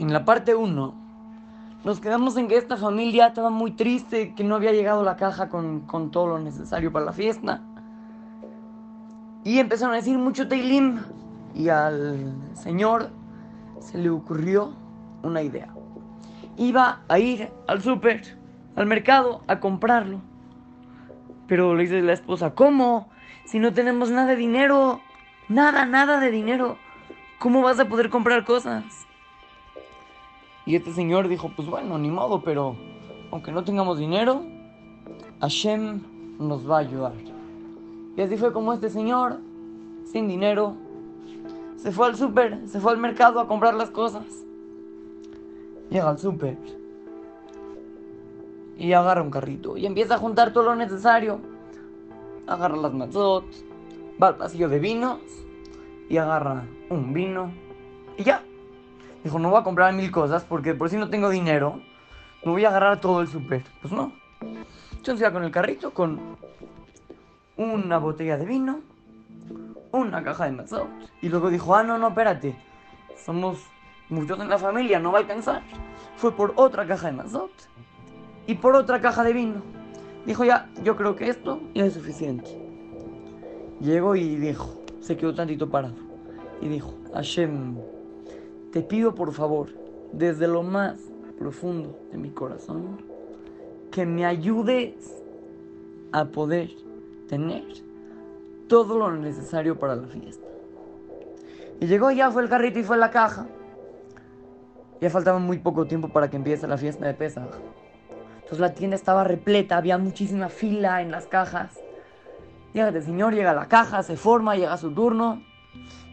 en la parte 1, nos quedamos en que esta familia estaba muy triste, que no había llegado la caja con, con todo lo necesario para la fiesta. Y empezaron a decir mucho Teilim. Y al señor se le ocurrió una idea. Iba a ir al súper, al mercado, a comprarlo. Pero le dice la esposa, ¿cómo? Si no tenemos nada de dinero. Nada, nada de dinero. ¿Cómo vas a poder comprar cosas? Y este señor dijo, pues bueno, ni modo, pero aunque no tengamos dinero, Hashem nos va a ayudar. Y así fue como este señor, sin dinero, se fue al súper, se fue al mercado a comprar las cosas. Llega al súper y agarra un carrito y empieza a juntar todo lo necesario. Agarra las matzot, va al pasillo de vinos y agarra un vino y ya. Dijo, no voy a comprar mil cosas porque por si no tengo dinero, me voy a agarrar todo el súper. Pues no. Entonces iba con el carrito, con una botella de vino, una caja de mazot. Y luego dijo, ah, no, no, espérate. Somos muchos en la familia, no va a alcanzar. Fue por otra caja de mazot y por otra caja de vino. Dijo, ya, yo creo que esto ya es suficiente. Llegó y dijo, se quedó tantito parado. Y dijo, Hashem, te pido por favor, desde lo más profundo de mi corazón, que me ayudes a poder tener todo lo necesario para la fiesta. Y llegó ya, fue el carrito y fue la caja. Ya faltaba muy poco tiempo para que empiece la fiesta de Pesach. Entonces la tienda estaba repleta, había muchísima fila en las cajas. Llega el señor, llega a la caja, se forma, llega su turno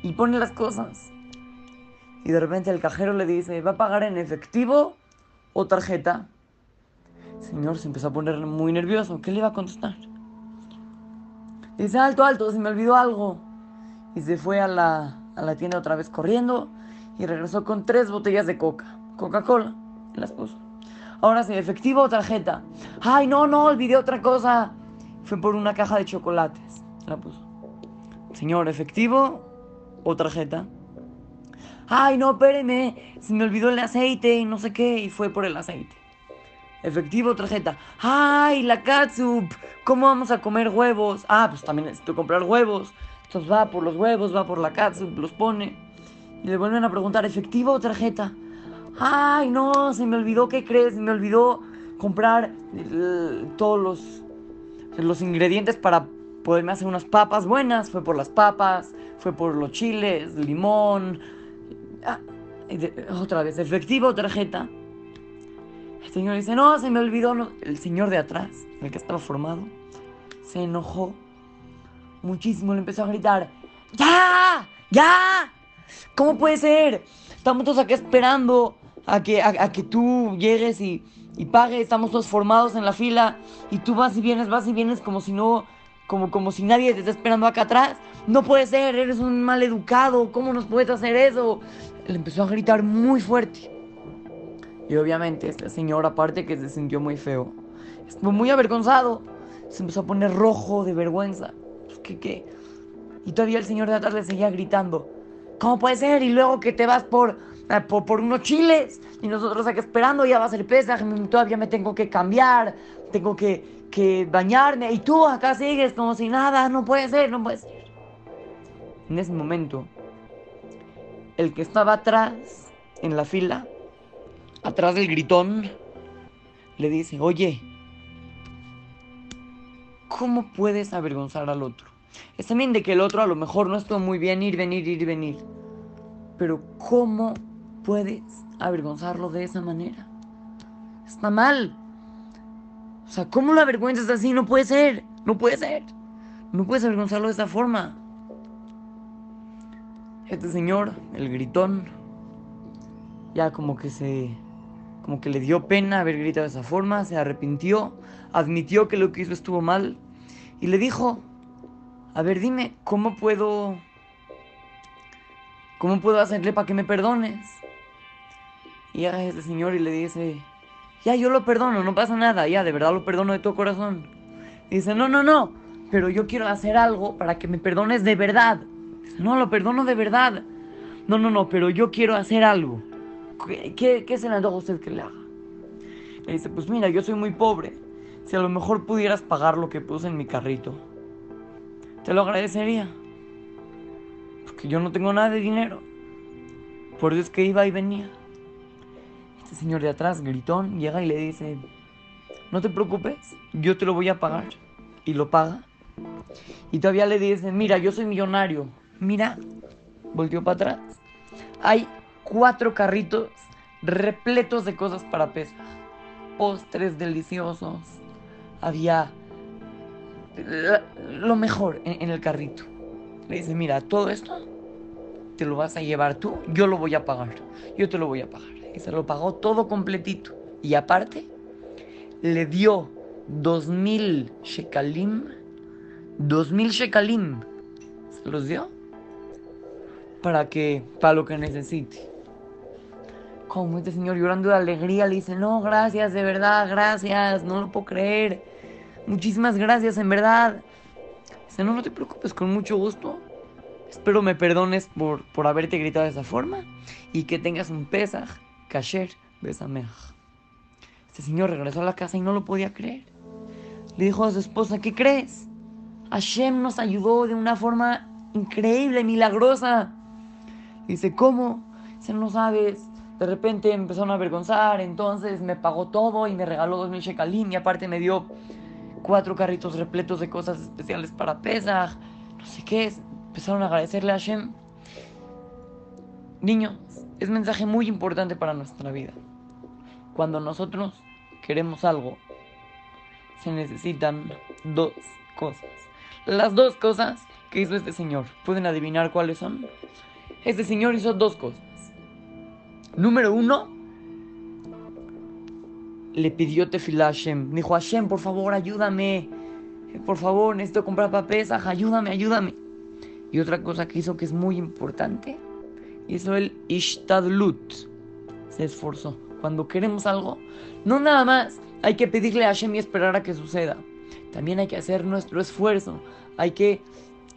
y pone las cosas. Y de repente el cajero le dice, ¿va a pagar en efectivo o tarjeta? El señor se empezó a poner muy nervioso. ¿Qué le iba a contestar? Dice, alto, alto, se me olvidó algo. Y se fue a la, a la tienda otra vez corriendo y regresó con tres botellas de coca. Coca-Cola. Las puso. Ahora sí, efectivo o tarjeta. Ay, no, no, olvidé otra cosa. Fue por una caja de chocolates. La puso. Señor, efectivo o tarjeta. Ay, no, espéreme, se me olvidó el aceite y no sé qué, y fue por el aceite. Efectivo, tarjeta. Ay, la catsup, ¿cómo vamos a comer huevos? Ah, pues también necesito comprar huevos. Entonces va por los huevos, va por la catsup, los pone. Y le vuelven a preguntar, ¿efectivo o tarjeta? Ay, no, se me olvidó, ¿qué crees? Se me olvidó comprar eh, todos los, los ingredientes para poderme hacer unas papas buenas. Fue por las papas, fue por los chiles, limón, Ah, otra vez, efectivo tarjeta. El señor dice, no, se me olvidó. El señor de atrás, el que estaba formado, se enojó muchísimo. Le empezó a gritar, ¡Ya! ¡Ya! ¿Cómo puede ser? Estamos todos aquí esperando a que, a, que tú llegues y, y pagues. Estamos todos formados en la fila y tú vas y vienes, vas y vienes como si no como, como si nadie te esté esperando acá atrás. No puede ser, eres un mal educado, ¿cómo nos puedes hacer eso? Le empezó a gritar muy fuerte. Y obviamente este señor, aparte que se sintió muy feo, estuvo muy avergonzado. Se empezó a poner rojo de vergüenza. Pues, ¿Qué, qué? Y todavía el señor de atrás le seguía gritando. ¿Cómo puede ser? Y luego que te vas por, por, por, unos chiles y nosotros aquí esperando, ya va a ser pesa, todavía me tengo que cambiar, tengo que, que bañarme y tú acá sigues como si nada, no puede ser, no puede ser. En ese momento, el que estaba atrás, en la fila, atrás del gritón, le dice, oye, ¿cómo puedes avergonzar al otro? Es también de que el otro a lo mejor no estuvo muy bien ir, venir, ir, venir. Pero ¿cómo puedes avergonzarlo de esa manera? Está mal. O sea, ¿cómo la avergüenzas así? No puede ser. No puede ser. No puedes avergonzarlo de esa forma. Este señor, el gritón, ya como que se. como que le dio pena haber gritado de esa forma, se arrepintió, admitió que lo que hizo estuvo mal y le dijo: A ver, dime, ¿cómo puedo. ¿Cómo puedo hacerle para que me perdones? Y a este señor y le dice: ya, yo lo perdono, no pasa nada, ya, de verdad lo perdono de todo corazón. dice, no, no, no, pero yo quiero hacer algo para que me perdones de verdad. No, lo perdono de verdad. No, no, no, pero yo quiero hacer algo. ¿qué, qué se le antoja a usted que le haga? Le dice, pues mira, yo soy muy pobre. Si a lo mejor pudieras pagar lo que puse en mi carrito, te lo agradecería. Porque yo no tengo nada de dinero. Por eso es que iba y venía. Este señor de atrás, gritón, llega y le dice, no te preocupes, yo te lo voy a pagar. Y lo paga. Y todavía le dice, mira, yo soy millonario. Mira, volteó para atrás. Hay cuatro carritos repletos de cosas para pesar. Postres deliciosos. Había lo mejor en, el carrito. Le dice, mira, todo esto te lo vas a llevar tú, yo lo voy a pagar. Yo te lo voy a pagar. Y se lo pagó todo completito. Y aparte, le dio dos mil shekalim. Dos mil shekalim. Se los dio para que, para lo que necesite. Como este señor llorando de alegría le dice, no, gracias, de verdad, gracias, no lo puedo creer. Muchísimas gracias, en verdad. Dice, no, no te preocupes, con mucho gusto. Espero me perdones por, por haberte gritado de esa forma y que tengas un Pesach, Kasher, Besameach. Este señor regresó a la casa y no lo podía creer. Le dijo a su esposa, ¿qué crees? Hashem nos ayudó de una forma increíble, milagrosa. Dice, ¿cómo? Dice, no sabes. De repente empezaron a avergonzar, entonces me pagó todo y me regaló dos mil shekalim y aparte me dio cuatro carritos repletos de cosas especiales para Pesach. No sé qué. Empezaron a agradecerle a Hashem. Niños, es mensaje muy importante para nuestra vida. Cuando nosotros queremos algo, se necesitan dos cosas. Las dos cosas que hizo este señor, ¿pueden adivinar cuáles son? Este señor hizo dos cosas. Número uno, le pidió tefilá a Hashem. Dijo, Hashem, por favor, ayúdame. Por favor, necesito comprar papel, ayúdame, ayúdame. Y otra cosa que hizo que es muy importante, hizo el ishtadlut. Se esforzó. Cuando queremos algo, no nada más hay que pedirle a Hashem y esperar a que suceda. También hay que hacer nuestro esfuerzo. Hay que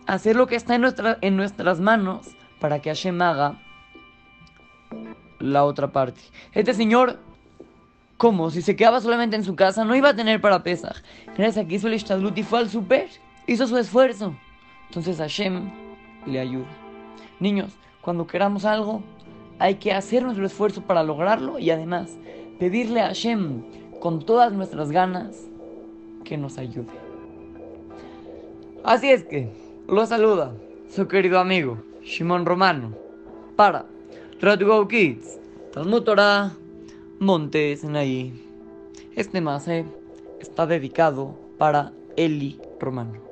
hacer lo que está en, nuestra, en nuestras manos para que Hashem haga la otra parte. Este señor, ¿cómo? Si se quedaba solamente en su casa, no iba a tener para pesar. Gracias a que hizo el Ishtadlut y fue al super, hizo su esfuerzo. Entonces Hashem le ayuda. Niños, cuando queramos algo, hay que hacer nuestro esfuerzo para lograrlo y además pedirle a Hashem con todas nuestras ganas que nos ayude. Así es que, lo saluda su querido amigo Shimon Romano para Radio Go Kids, Talmud Torah, Montes ahí. Este mase está dedicado para Eli Romano.